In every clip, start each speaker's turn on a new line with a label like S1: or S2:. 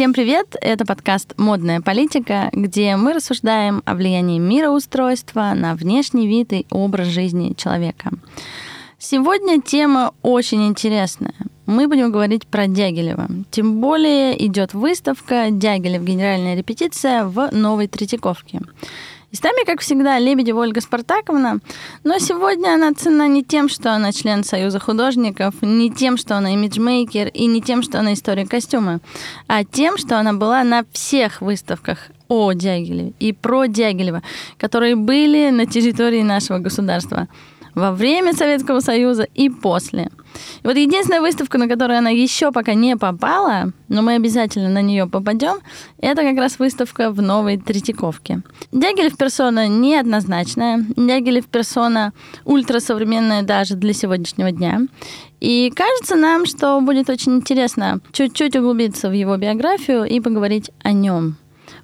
S1: Всем привет! Это подкаст «Модная политика», где мы рассуждаем о влиянии мироустройства на внешний вид и образ жизни человека. Сегодня тема очень интересная. Мы будем говорить про Дягилева. Тем более идет выставка «Дягилев. Генеральная репетиция» в Новой Третьяковке. И с нами, как всегда, Лебедева Ольга Спартаковна. Но сегодня она цена не тем, что она член Союза художников, не тем, что она имиджмейкер и не тем, что она историк костюма, а тем, что она была на всех выставках о Дягилеве и про Дягилева, которые были на территории нашего государства во время Советского Союза и после. И вот единственная выставка, на которую она еще пока не попала, но мы обязательно на нее попадем, это как раз выставка в Новой Третьяковке. Дягилев персона неоднозначная, Дягилев персона ультрасовременная даже для сегодняшнего дня. И кажется нам, что будет очень интересно чуть-чуть углубиться в его биографию и поговорить о нем.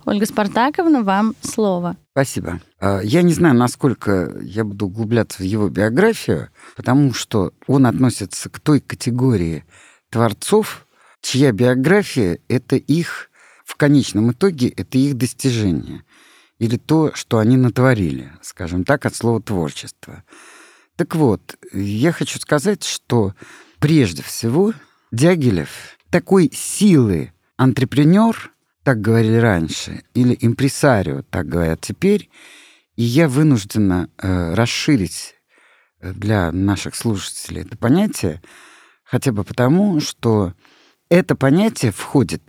S1: Ольга Спартаковна, вам слово.
S2: Спасибо. А, я не знаю, насколько я буду углубляться в его биографию, потому что он относится к той категории творцов, чья биография — это их, в конечном итоге, это их достижение. Или то, что они натворили, скажем так, от слова творчество. Так вот, я хочу сказать, что прежде всего Дягилев такой силы антрепренер, так говорили раньше, или импресарио, так говорят теперь, и я вынуждена э, расширить э, для наших слушателей это понятие, хотя бы потому, что это понятие входит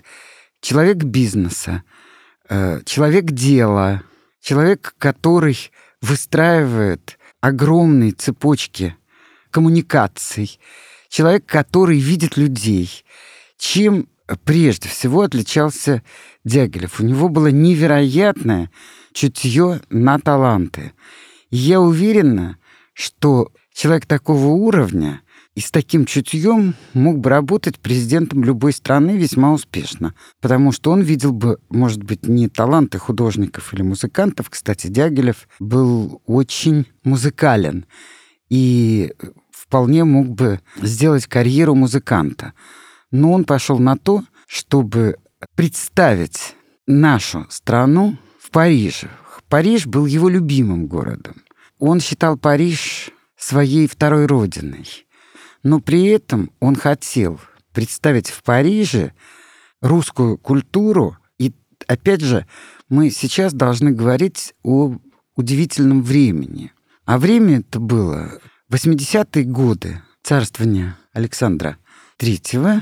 S2: человек бизнеса, э, человек дела, человек, который выстраивает огромные цепочки коммуникаций, человек, который видит людей, чем прежде всего отличался Дягилев. У него было невероятное чутье на таланты. И я уверена, что человек такого уровня и с таким чутьем мог бы работать президентом любой страны весьма успешно, потому что он видел бы, может быть, не таланты художников или музыкантов. Кстати, Дягилев был очень музыкален и вполне мог бы сделать карьеру музыканта но он пошел на то, чтобы представить нашу страну в Париже. Париж был его любимым городом. Он считал Париж своей второй родиной. Но при этом он хотел представить в Париже русскую культуру. И опять же, мы сейчас должны говорить о удивительном времени. А время это было 80-е годы царствования Александра III,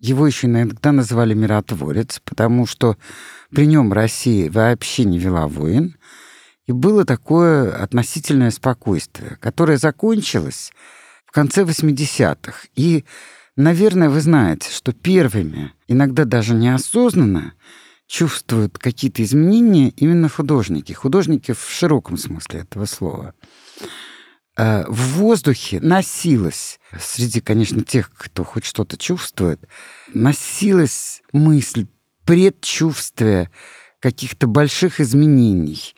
S2: его еще иногда называли миротворец, потому что при нем Россия вообще не вела войн. И было такое относительное спокойствие, которое закончилось в конце 80-х. И, наверное, вы знаете, что первыми, иногда даже неосознанно, чувствуют какие-то изменения именно художники. Художники в широком смысле этого слова. Э, в воздухе носилась, среди, конечно, тех, кто хоть что-то чувствует, носилась мысль, предчувствие каких-то больших изменений.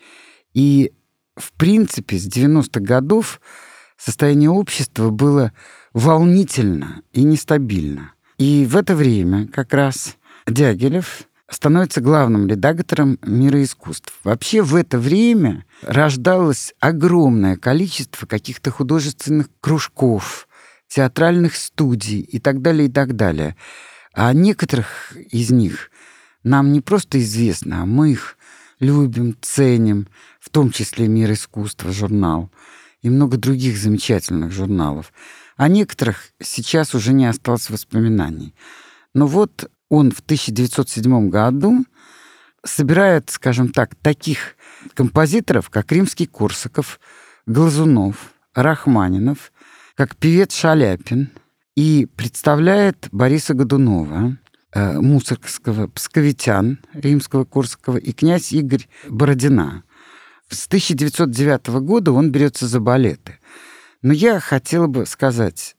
S2: И, в принципе, с 90-х годов состояние общества было волнительно и нестабильно. И в это время как раз Дягилев становится главным редактором «Мира искусств». Вообще в это время рождалось огромное количество каких-то художественных кружков, театральных студий и так далее, и так далее. А некоторых из них нам не просто известно, а мы их любим, ценим, в том числе «Мир искусства», журнал, и много других замечательных журналов. О некоторых сейчас уже не осталось воспоминаний. Но вот он в 1907 году собирает, скажем так, таких композиторов, как Римский-Корсаков, Глазунов, Рахманинов, как певец Шаляпин, и представляет Бориса Годунова, э, Мусоргского, Псковитян, Римского, Корсакова и князь Игорь Бородина. С 1909 года он берется за балеты. Но я хотела бы сказать,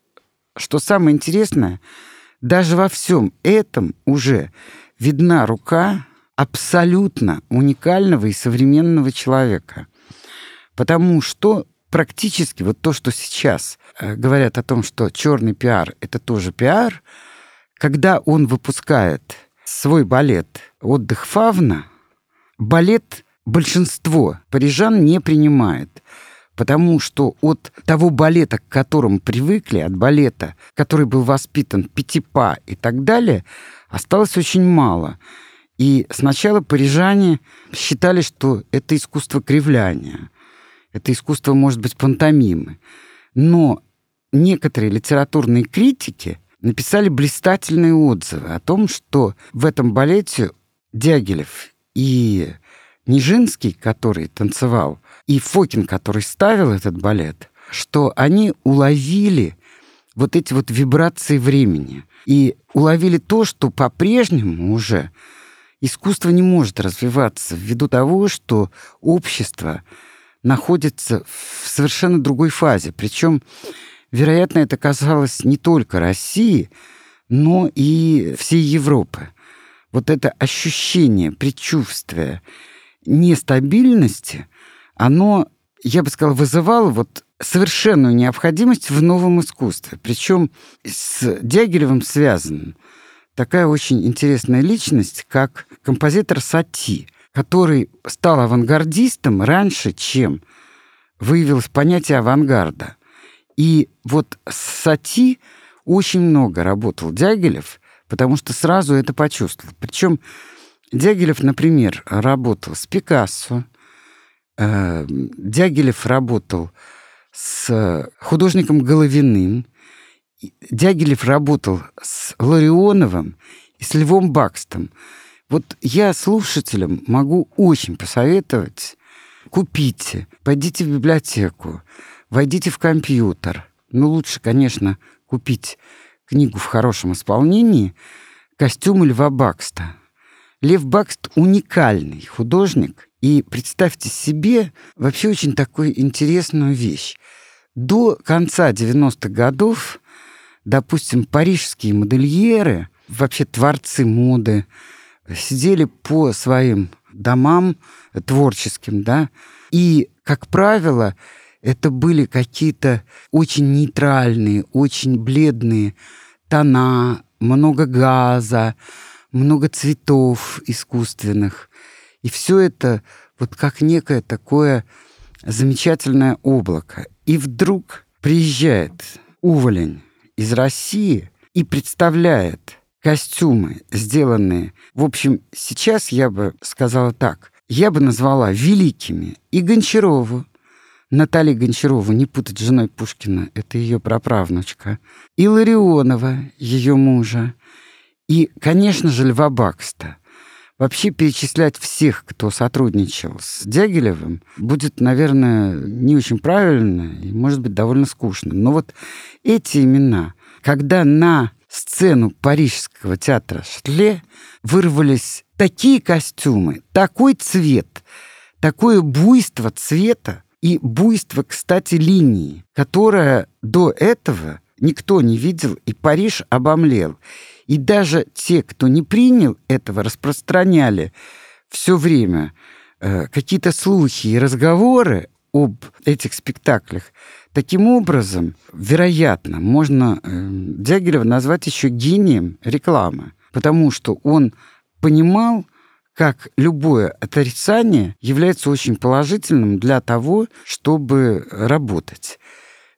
S2: что самое интересное — даже во всем этом уже видна рука абсолютно уникального и современного человека. Потому что практически вот то, что сейчас э, говорят о том, что черный пиар — это тоже пиар, когда он выпускает свой балет «Отдых фавна», балет большинство парижан не принимает, потому что от того балета, к которому привыкли, от балета, который был воспитан Пятипа и так далее, осталось очень мало. И сначала парижане считали, что это искусство кривляния, это искусство, может быть, пантомимы. Но некоторые литературные критики написали блистательные отзывы о том, что в этом балете Дягилев и Нижинский, который танцевал, и Фокин, который ставил этот балет, что они уловили вот эти вот вибрации времени и уловили то, что по-прежнему уже искусство не может развиваться ввиду того, что общество находится в совершенно другой фазе. Причем, вероятно, это касалось не только России, но и всей Европы. Вот это ощущение, предчувствие нестабильности, оно, я бы сказал, вызывало вот совершенную необходимость в новом искусстве. Причем с Дягилевым связан такая очень интересная личность, как композитор Сати, который стал авангардистом раньше, чем выявилось понятие авангарда. И вот с Сати очень много работал Дягилев, потому что сразу это почувствовал. Причем Дягилев, например, работал с Пикассо, э, Дягилев работал с художником Головиным, Дягилев работал с Ларионовым и с Львом Бакстом. Вот я слушателям могу очень посоветовать, купите, пойдите в библиотеку, войдите в компьютер. Ну, лучше, конечно, купить книгу в хорошем исполнении «Костюмы Льва Бакста». Лев Бакст уникальный художник, и представьте себе вообще очень такую интересную вещь. До конца 90-х годов, допустим, парижские модельеры, вообще творцы моды, сидели по своим домам творческим, да, и, как правило, это были какие-то очень нейтральные, очень бледные тона, много газа, много цветов искусственных. И все это вот как некое такое замечательное облако. И вдруг приезжает уволень из России и представляет костюмы, сделанные... В общем, сейчас я бы сказала так. Я бы назвала великими и Гончарову, Наталья Гончарова, не путать с женой Пушкина, это ее праправнучка, и Ларионова, ее мужа, и, конечно же, Льва Бакста. Вообще перечислять всех, кто сотрудничал с Дягилевым, будет, наверное, не очень правильно и, может быть, довольно скучно. Но вот эти имена, когда на сцену Парижского театра Штле вырвались такие костюмы, такой цвет, такое буйство цвета и буйство, кстати, линии, которое до этого никто не видел, и Париж обомлел. И даже те, кто не принял этого, распространяли все время э, какие-то слухи и разговоры об этих спектаклях. Таким образом, вероятно, можно э, Дягилева назвать еще гением рекламы, потому что он понимал, как любое отрицание является очень положительным для того, чтобы работать.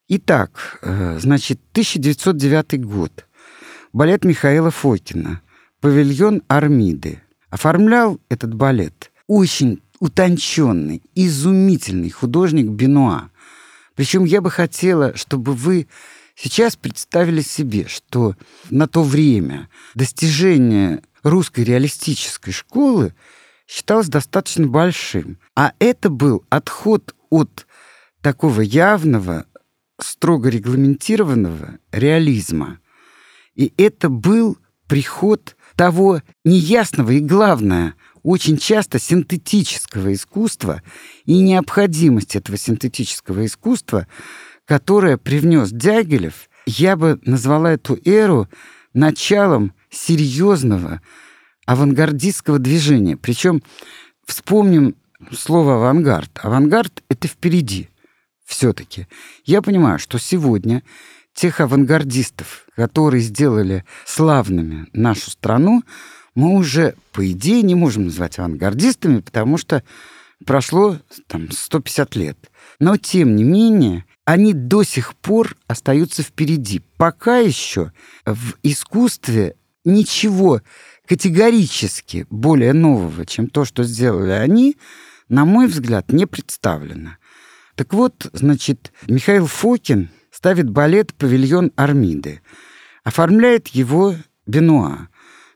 S2: Итак, э, значит, 1909 год балет Михаила Фокина «Павильон Армиды». Оформлял этот балет очень утонченный, изумительный художник Бенуа. Причем я бы хотела, чтобы вы сейчас представили себе, что на то время достижение русской реалистической школы считалось достаточно большим. А это был отход от такого явного, строго регламентированного реализма. И это был приход того неясного и, главное, очень часто синтетического искусства и необходимость этого синтетического искусства, которое привнес Дягилев, я бы назвала эту эру началом серьезного авангардистского движения. Причем вспомним слово авангард. Авангард — это впереди все-таки. Я понимаю, что сегодня тех авангардистов, которые сделали славными нашу страну, мы уже, по идее, не можем назвать авангардистами, потому что прошло там 150 лет. Но, тем не менее, они до сих пор остаются впереди. Пока еще в искусстве ничего категорически более нового, чем то, что сделали они, на мой взгляд, не представлено. Так вот, значит, Михаил Фокин ставит балет «Павильон Армиды». Оформляет его Бенуа.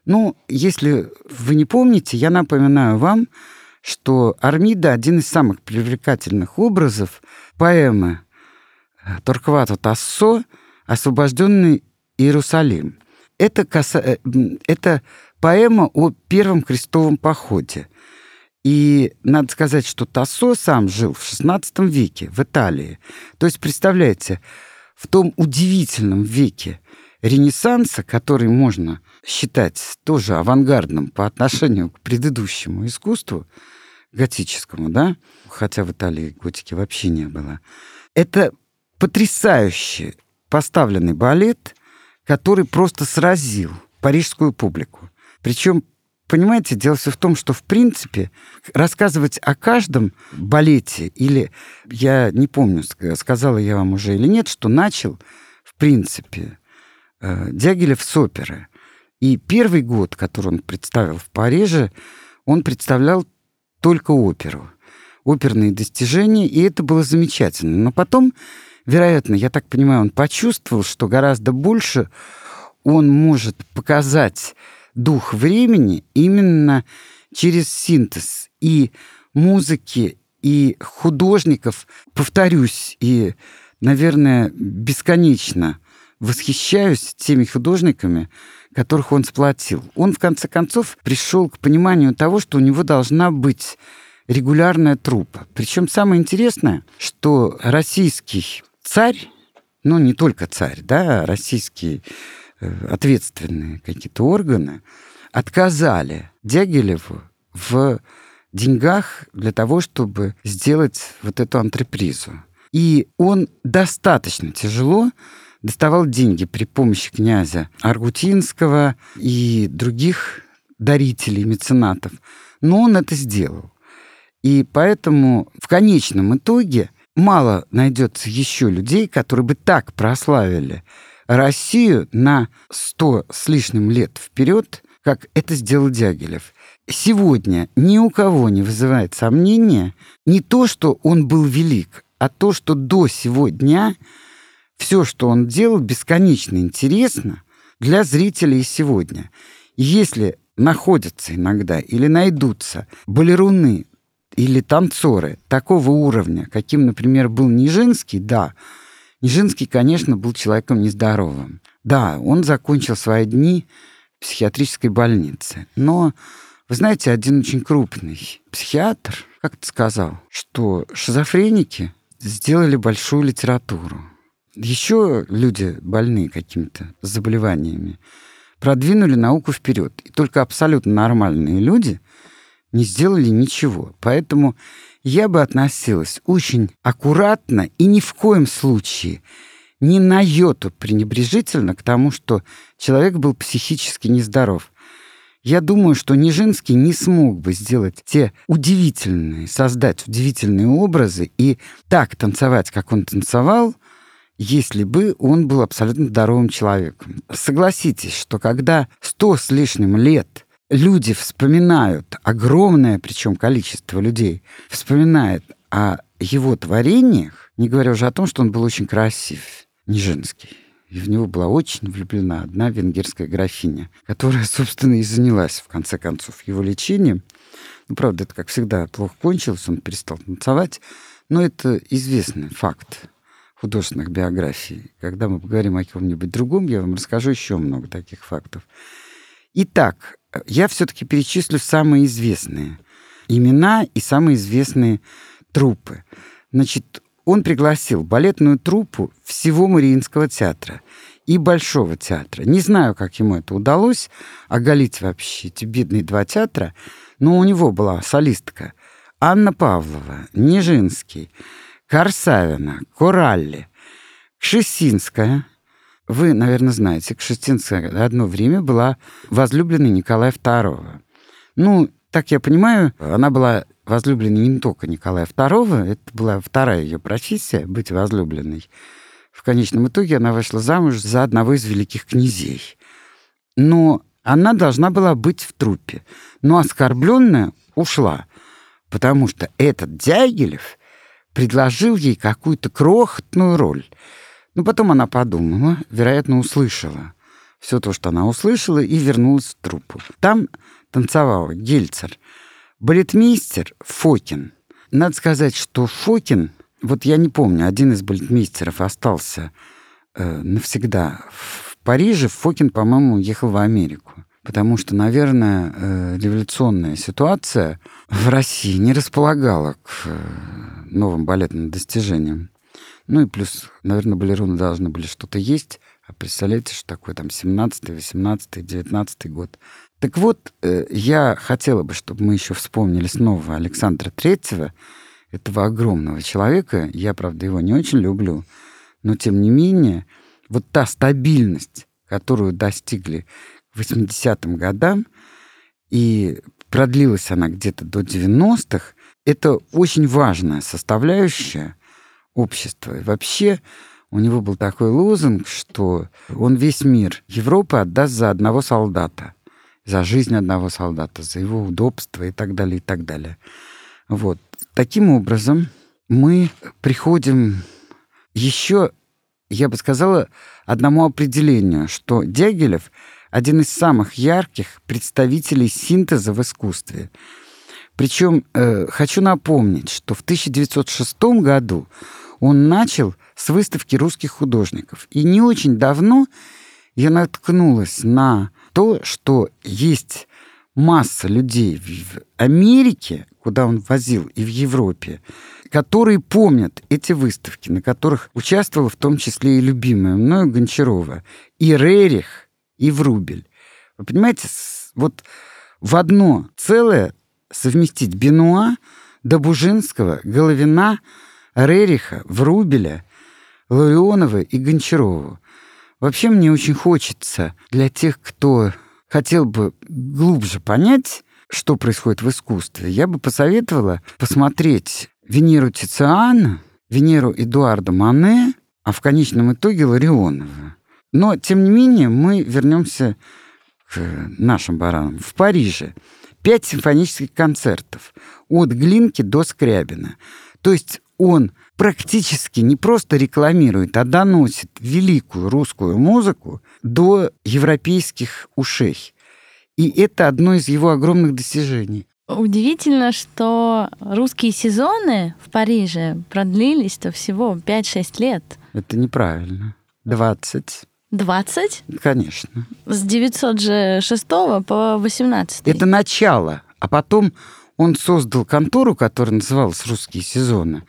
S2: Ну, если вы не помните, я напоминаю вам, что Армида — один из самых привлекательных образов поэмы Торквата Тассо «Освобожденный Иерусалим». Это, каса... Э, это поэма о первом крестовом походе. И надо сказать, что Тассо сам жил в XVI веке в Италии. То есть, представляете, в том удивительном веке Ренессанса, который можно считать тоже авангардным по отношению к предыдущему искусству, готическому, да, хотя в Италии готики вообще не было, это потрясающе поставленный балет, который просто сразил парижскую публику. Причем, понимаете, дело все в том, что, в принципе, рассказывать о каждом балете, или я не помню, сказала я вам уже или нет, что начал, в принципе, э, Дягилев с оперы. И первый год, который он представил в Париже, он представлял только оперу, оперные достижения, и это было замечательно. Но потом вероятно, я так понимаю, он почувствовал, что гораздо больше он может показать дух времени именно через синтез и музыки, и художников. Повторюсь, и, наверное, бесконечно восхищаюсь теми художниками, которых он сплотил. Он, в конце концов, пришел к пониманию того, что у него должна быть регулярная трупа. Причем самое интересное, что российский царь, ну не только царь, да, российские э, ответственные какие-то органы отказали Дягилеву в деньгах для того, чтобы сделать вот эту антрепризу. И он достаточно тяжело доставал деньги при помощи князя Аргутинского и других дарителей, меценатов. Но он это сделал. И поэтому в конечном итоге мало найдется еще людей, которые бы так прославили Россию на сто с лишним лет вперед, как это сделал Дягилев. Сегодня ни у кого не вызывает сомнения не то, что он был велик, а то, что до сего дня все, что он делал, бесконечно интересно для зрителей сегодня. если находятся иногда или найдутся балеруны, или танцоры такого уровня, каким, например, был Нижинский, да, Нижинский, конечно, был человеком нездоровым. Да, он закончил свои дни в психиатрической больнице. Но, вы знаете, один очень крупный психиатр как-то сказал, что шизофреники сделали большую литературу. Еще люди больные какими-то заболеваниями продвинули науку вперед. И только абсолютно нормальные люди — не сделали ничего. Поэтому я бы относилась очень аккуратно и ни в коем случае ни на йоту пренебрежительно к тому, что человек был психически нездоров. Я думаю, что Нижинский не смог бы сделать те удивительные, создать удивительные образы и так танцевать, как он танцевал, если бы он был абсолютно здоровым человеком. Согласитесь, что когда сто с лишним лет люди вспоминают, огромное причем количество людей вспоминает о его творениях, не говоря уже о том, что он был очень красив, не женский. И в него была очень влюблена одна венгерская графиня, которая, собственно, и занялась, в конце концов, его лечением. Ну, правда, это, как всегда, плохо кончилось, он перестал танцевать. Но это известный факт художественных биографий. Когда мы поговорим о ком-нибудь другом, я вам расскажу еще много таких фактов. Итак, я все-таки перечислю самые известные имена и самые известные трупы. Значит, он пригласил балетную труппу всего Мариинского театра и Большого театра. Не знаю, как ему это удалось оголить вообще эти бедные два театра, но у него была солистка Анна Павлова, Нежинский, Корсавина, Коралли, Кшесинская, вы, наверное, знаете, Кшестинская одно время была возлюбленной Николая II. Ну, так я понимаю, она была возлюбленной не только Николая II, это была вторая ее профессия — быть возлюбленной. В конечном итоге она вышла замуж за одного из великих князей. Но она должна была быть в трупе. Но оскорбленная ушла, потому что этот Дягилев предложил ей какую-то крохотную роль. Но потом она подумала, вероятно, услышала все то, что она услышала, и вернулась в труппу. Там танцевал Гельцер, балетмейстер Фокин. Надо сказать, что Фокин, вот я не помню, один из балетмейстеров остался э, навсегда в Париже, Фокин, по-моему, уехал в Америку. Потому что, наверное, э, революционная ситуация в России не располагала к э, новым балетным достижениям. Ну и плюс, наверное, балероны должны были что-то есть. А представляете, что такое там 17 18 19 год. Так вот, э, я хотела бы, чтобы мы еще вспомнили снова Александра Третьего, этого огромного человека. Я, правда, его не очень люблю. Но, тем не менее, вот та стабильность, которую достигли к 80-м годам, и продлилась она где-то до 90-х, это очень важная составляющая общества. И вообще у него был такой лозунг, что он весь мир Европы отдаст за одного солдата, за жизнь одного солдата, за его удобство и так далее, и так далее. Вот. Таким образом, мы приходим еще, я бы сказала, одному определению, что Дягилев — один из самых ярких представителей синтеза в искусстве. Причем э, хочу напомнить, что в 1906 году он начал с выставки русских художников. И не очень давно я наткнулась на то, что есть масса людей в Америке, куда он возил, и в Европе, которые помнят эти выставки, на которых участвовала в том числе и любимая мною Гончарова, и Рерих, и Врубель. Вы понимаете, вот в одно целое совместить Бенуа, Добужинского, Головина, Рериха, Врубеля, Ларионова и Гончарову. Вообще мне очень хочется для тех, кто хотел бы глубже понять, что происходит в искусстве, я бы посоветовала посмотреть Венеру Тициана, Венеру Эдуарда Мане, а в конечном итоге Ларионова. Но, тем не менее, мы вернемся к нашим баранам. В Париже пять симфонических концертов от Глинки до Скрябина. То есть он практически не просто рекламирует, а доносит великую русскую музыку до европейских ушей. И это одно из его огромных достижений.
S1: Удивительно, что русские сезоны в Париже продлились-то всего 5-6 лет.
S2: Это неправильно. 20.
S1: 20?
S2: Конечно.
S1: С 906 по 18.
S2: Это начало. А потом он создал контору, которая называлась «Русские сезоны».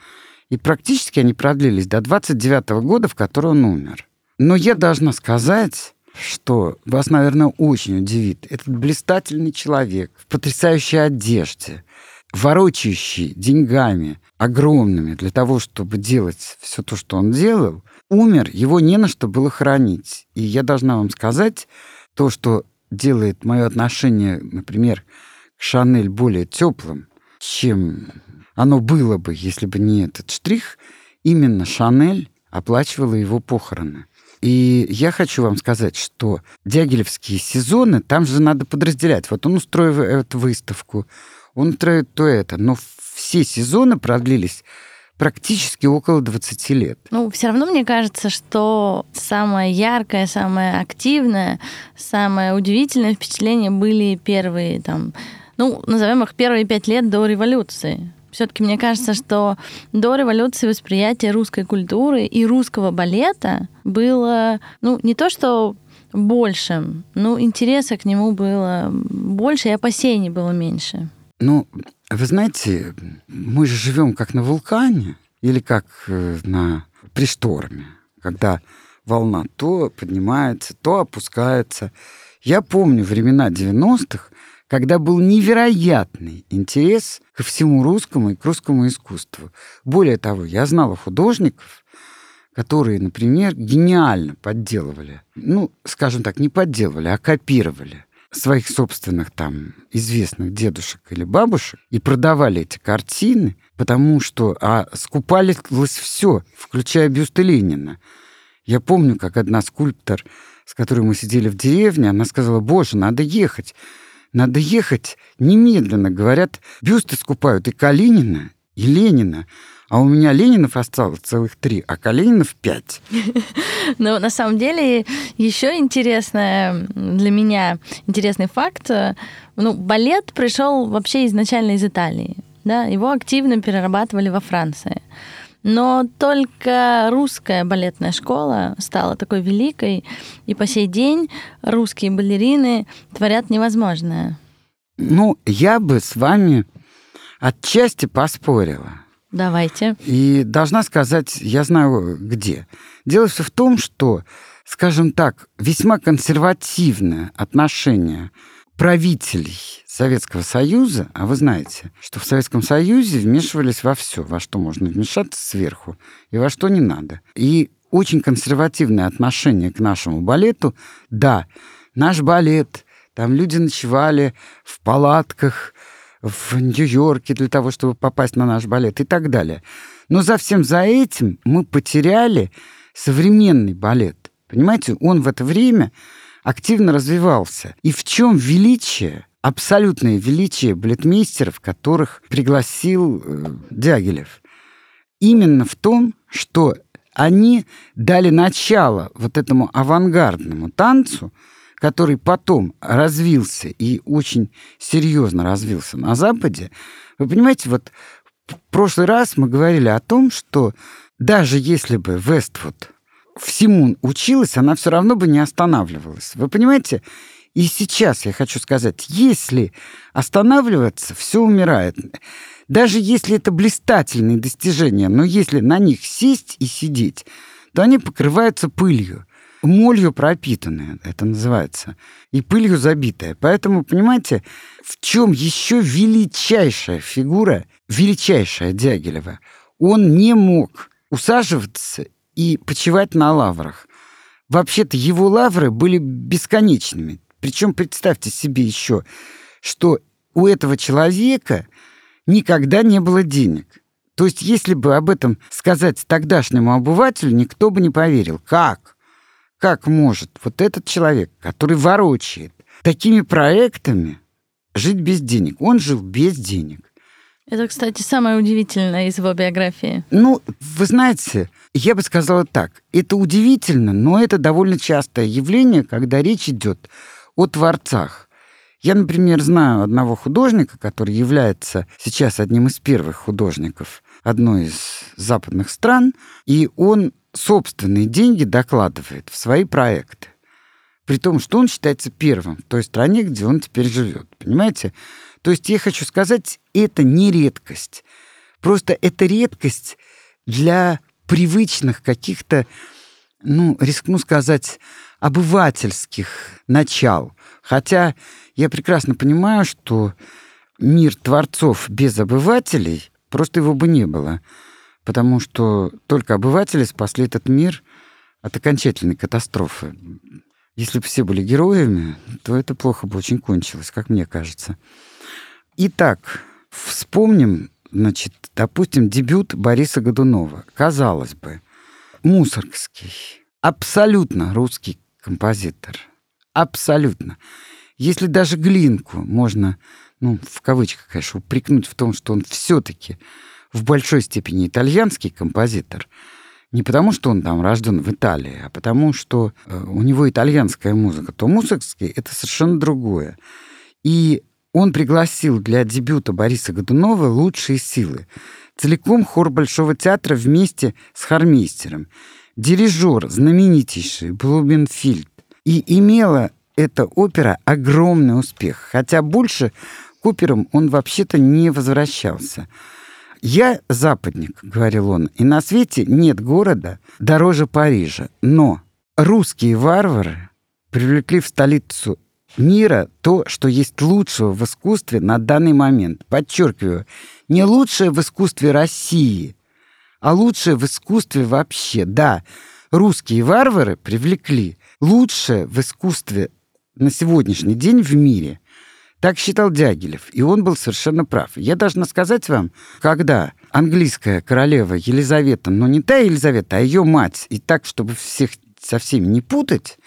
S2: И практически они продлились до 29 -го года, в который он умер. Но я должна сказать, что вас, наверное, очень удивит. Этот блистательный человек в потрясающей одежде, ворочающий деньгами огромными для того, чтобы делать все то, что он делал, умер, его не на что было хранить. И я должна вам сказать, то, что делает мое отношение, например, к Шанель более теплым, чем оно было бы, если бы не этот штрих, именно Шанель оплачивала его похороны. И я хочу вам сказать, что дягилевские сезоны, там же надо подразделять. Вот он устроил эту выставку, он устроит то это. Но все сезоны продлились практически около 20 лет.
S1: Ну, все равно мне кажется, что самое яркое, самое активное, самое удивительное впечатление были первые там ну, назовем их первые пять лет до революции. Все-таки мне кажется, что до революции восприятие русской культуры и русского балета было, ну, не то что большим, но интереса к нему было больше, и опасений было меньше.
S2: Ну, вы знаете, мы же живем как на вулкане или как э, на при шторме, когда волна то поднимается, то опускается. Я помню времена 90-х, когда был невероятный интерес ко всему русскому и к русскому искусству. Более того, я знала художников, которые, например, гениально подделывали, ну, скажем так, не подделывали, а копировали своих собственных там известных дедушек или бабушек и продавали эти картины, потому что а скупалось все, включая бюсты Ленина. Я помню, как одна скульптор, с которой мы сидели в деревне, она сказала, боже, надо ехать, надо ехать немедленно. Говорят, бюсты скупают и Калинина, и Ленина. А у меня Ленинов осталось целых три, а Калининов пять.
S1: Ну, на самом деле, еще интересное для меня интересный факт. Ну, балет пришел вообще изначально из Италии. Да? Его активно перерабатывали во Франции. Но только русская балетная школа стала такой великой, и по сей день русские балерины творят невозможное.
S2: Ну, я бы с вами отчасти поспорила.
S1: Давайте.
S2: И должна сказать, я знаю где. Дело все в том, что, скажем так, весьма консервативное отношение правителей Советского Союза, а вы знаете, что в Советском Союзе вмешивались во все, во что можно вмешаться сверху и во что не надо. И очень консервативное отношение к нашему балету. Да, наш балет, там люди ночевали в палатках, в Нью-Йорке для того, чтобы попасть на наш балет и так далее. Но за всем за этим мы потеряли современный балет. Понимаете, он в это время активно развивался. И в чем величие, абсолютное величие балетмейстеров, которых пригласил э, Дягилев? Именно в том, что они дали начало вот этому авангардному танцу, который потом развился и очень серьезно развился на Западе, вы понимаете, вот в прошлый раз мы говорили о том, что даже если бы Вествуд всему училась, она все равно бы не останавливалась. Вы понимаете? И сейчас я хочу сказать, если останавливаться, все умирает. Даже если это блистательные достижения, но если на них сесть и сидеть, то они покрываются пылью молью пропитанная, это называется, и пылью забитая. Поэтому, понимаете, в чем еще величайшая фигура, величайшая Дягилева? Он не мог усаживаться и почивать на лаврах. Вообще-то его лавры были бесконечными. Причем представьте себе еще, что у этого человека никогда не было денег. То есть, если бы об этом сказать тогдашнему обывателю, никто бы не поверил. Как? как может вот этот человек, который ворочает такими проектами, жить без денег? Он жил без денег.
S1: Это, кстати, самое удивительное из его биографии.
S2: Ну, вы знаете, я бы сказала так. Это удивительно, но это довольно частое явление, когда речь идет о творцах. Я, например, знаю одного художника, который является сейчас одним из первых художников одной из западных стран, и он собственные деньги докладывает в свои проекты. При том, что он считается первым в той стране, где он теперь живет. Понимаете? То есть я хочу сказать, это не редкость. Просто это редкость для привычных каких-то, ну, рискну сказать, обывательских начал. Хотя я прекрасно понимаю, что мир творцов без обывателей, просто его бы не было потому что только обыватели спасли этот мир от окончательной катастрофы. Если бы все были героями, то это плохо бы очень кончилось, как мне кажется. Итак, вспомним, значит, допустим, дебют Бориса Годунова. Казалось бы, Мусоргский, абсолютно русский композитор. Абсолютно. Если даже Глинку можно, ну, в кавычках, конечно, упрекнуть в том, что он все-таки в большой степени итальянский композитор. Не потому, что он там рожден в Италии, а потому, что э, у него итальянская музыка, то мусоргский — это совершенно другое. И он пригласил для дебюта Бориса Годунова лучшие силы. Целиком хор Большого театра вместе с хормейстером. Дирижер знаменитейший Блуменфильд. И имела эта опера огромный успех. Хотя больше к операм он вообще-то не возвращался. «Я западник», — говорил он, — «и на свете нет города дороже Парижа. Но русские варвары привлекли в столицу мира то, что есть лучшего в искусстве на данный момент. Подчеркиваю, не лучшее в искусстве России, а лучшее в искусстве вообще. Да, русские варвары привлекли лучшее в искусстве на сегодняшний день в мире. Так считал Дягилев, и он был совершенно прав. Я должна сказать вам, когда английская королева Елизавета, но не та Елизавета, а ее мать, и так, чтобы всех со всеми не путать,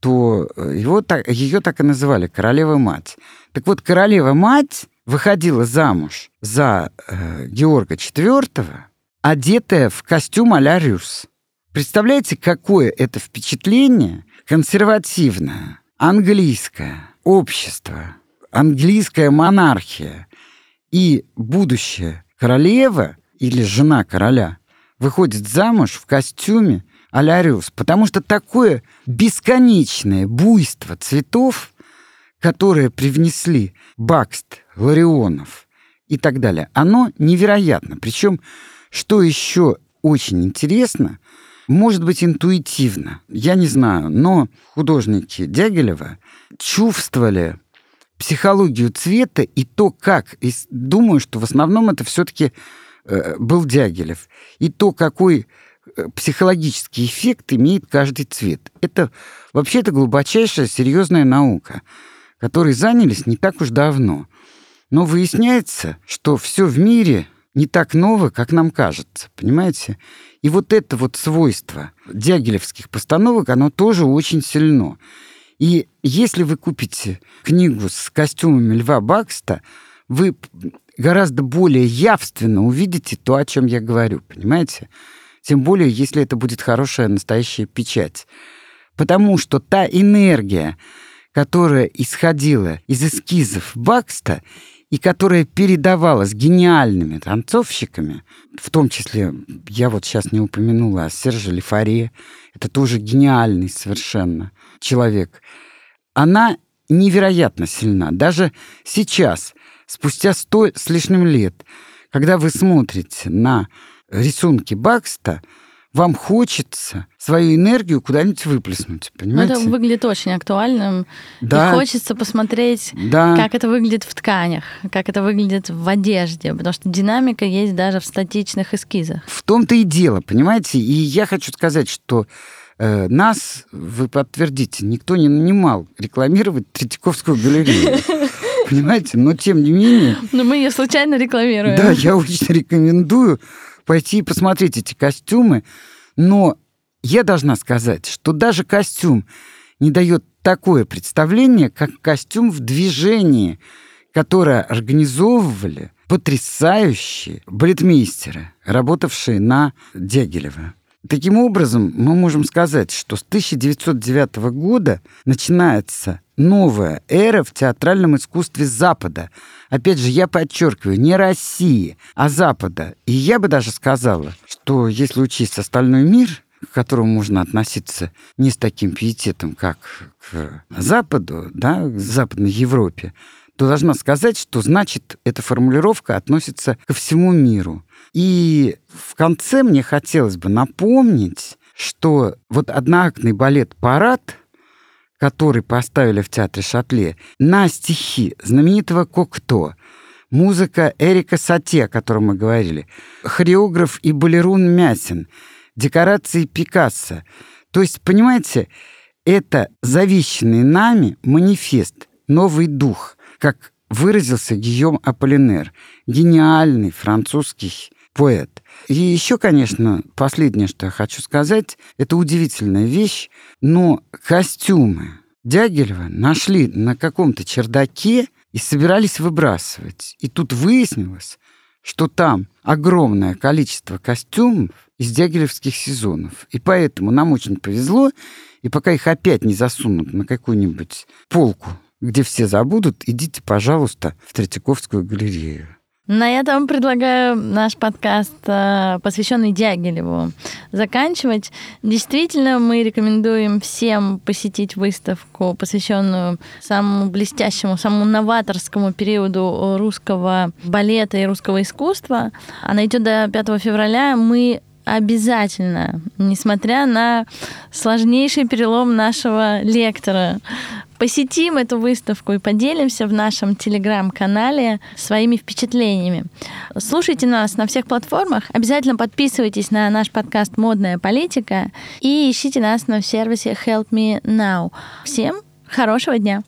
S2: то э, его так, ее так и называли королева-мать. Так вот, королева-мать выходила замуж за э, Георга IV, одетая в костюм а-ля Рюс. Представляете, какое это впечатление консервативное, английское общество, английская монархия и будущая королева или жена короля выходит замуж в костюме а потому что такое бесконечное буйство цветов, которое привнесли Бакст, Ларионов и так далее, оно невероятно. Причем, что еще очень интересно, может быть, интуитивно, я не знаю, но художники Дягилева чувствовали психологию цвета и то, как, и думаю, что в основном это все-таки э, был Дягилев, и то, какой психологический эффект имеет каждый цвет. Это вообще-то глубочайшая серьезная наука, которой занялись не так уж давно. Но выясняется, что все в мире не так ново, как нам кажется, понимаете? И вот это вот свойство дягилевских постановок, оно тоже очень сильно. И если вы купите книгу с костюмами Льва Бакста, вы гораздо более явственно увидите то, о чем я говорю, понимаете? Тем более, если это будет хорошая настоящая печать. Потому что та энергия, которая исходила из эскизов Бакста и которая передавалась гениальными танцовщиками, в том числе, я вот сейчас не упомянула о Серже Лефаре, это тоже гениальный совершенно человек, она невероятно сильна. Даже сейчас, спустя сто с лишним лет, когда вы смотрите на рисунки Бакста, вам хочется свою энергию куда-нибудь выплеснуть, понимаете?
S1: Ну, это выглядит очень актуальным. Да. И хочется посмотреть, да. как это выглядит в тканях, как это выглядит в одежде, потому что динамика есть даже в статичных эскизах.
S2: В том-то и дело, понимаете? И я хочу сказать, что э, нас, вы подтвердите, никто не нанимал рекламировать Третьяковскую галерею. Понимаете? Но тем не менее...
S1: Но мы ее случайно рекламируем.
S2: Да, я очень рекомендую пойти и посмотреть эти костюмы. Но я должна сказать, что даже костюм не дает такое представление, как костюм в движении, которое организовывали потрясающие балетмейстеры, работавшие на Дягилева. Таким образом, мы можем сказать, что с 1909 года начинается новая эра в театральном искусстве Запада. Опять же, я подчеркиваю, не России, а Запада. И я бы даже сказала, что если учесть остальной мир, к которому можно относиться не с таким пиететом, как к Западу, да, к Западной Европе, то должна сказать, что значит эта формулировка относится ко всему миру. И в конце мне хотелось бы напомнить, что вот одноактный балет «Парад», который поставили в театре Шатле, на стихи знаменитого Кокто, музыка Эрика Сати, о котором мы говорили, хореограф и балерун Мясин, декорации Пикассо. То есть, понимаете, это завещанный нами манифест, новый дух, как выразился Гийом Аполлинер, гениальный французский поэт. И еще, конечно, последнее, что я хочу сказать, это удивительная вещь, но костюмы Дягилева нашли на каком-то чердаке и собирались выбрасывать. И тут выяснилось, что там огромное количество костюмов из дягилевских сезонов. И поэтому нам очень повезло, и пока их опять не засунут на какую-нибудь полку где все забудут, идите, пожалуйста, в Третьяковскую галерею.
S1: На этом предлагаю наш подкаст, э, посвященный Дягилеву, заканчивать. Действительно, мы рекомендуем всем посетить выставку, посвященную самому блестящему, самому новаторскому периоду русского балета и русского искусства. Она идет до 5 февраля. Мы обязательно, несмотря на сложнейший перелом нашего лектора, посетим эту выставку и поделимся в нашем телеграм-канале своими впечатлениями. Слушайте нас на всех платформах. Обязательно подписывайтесь на наш подкаст «Модная политика» и ищите нас на сервисе Help Me Now. Всем хорошего дня!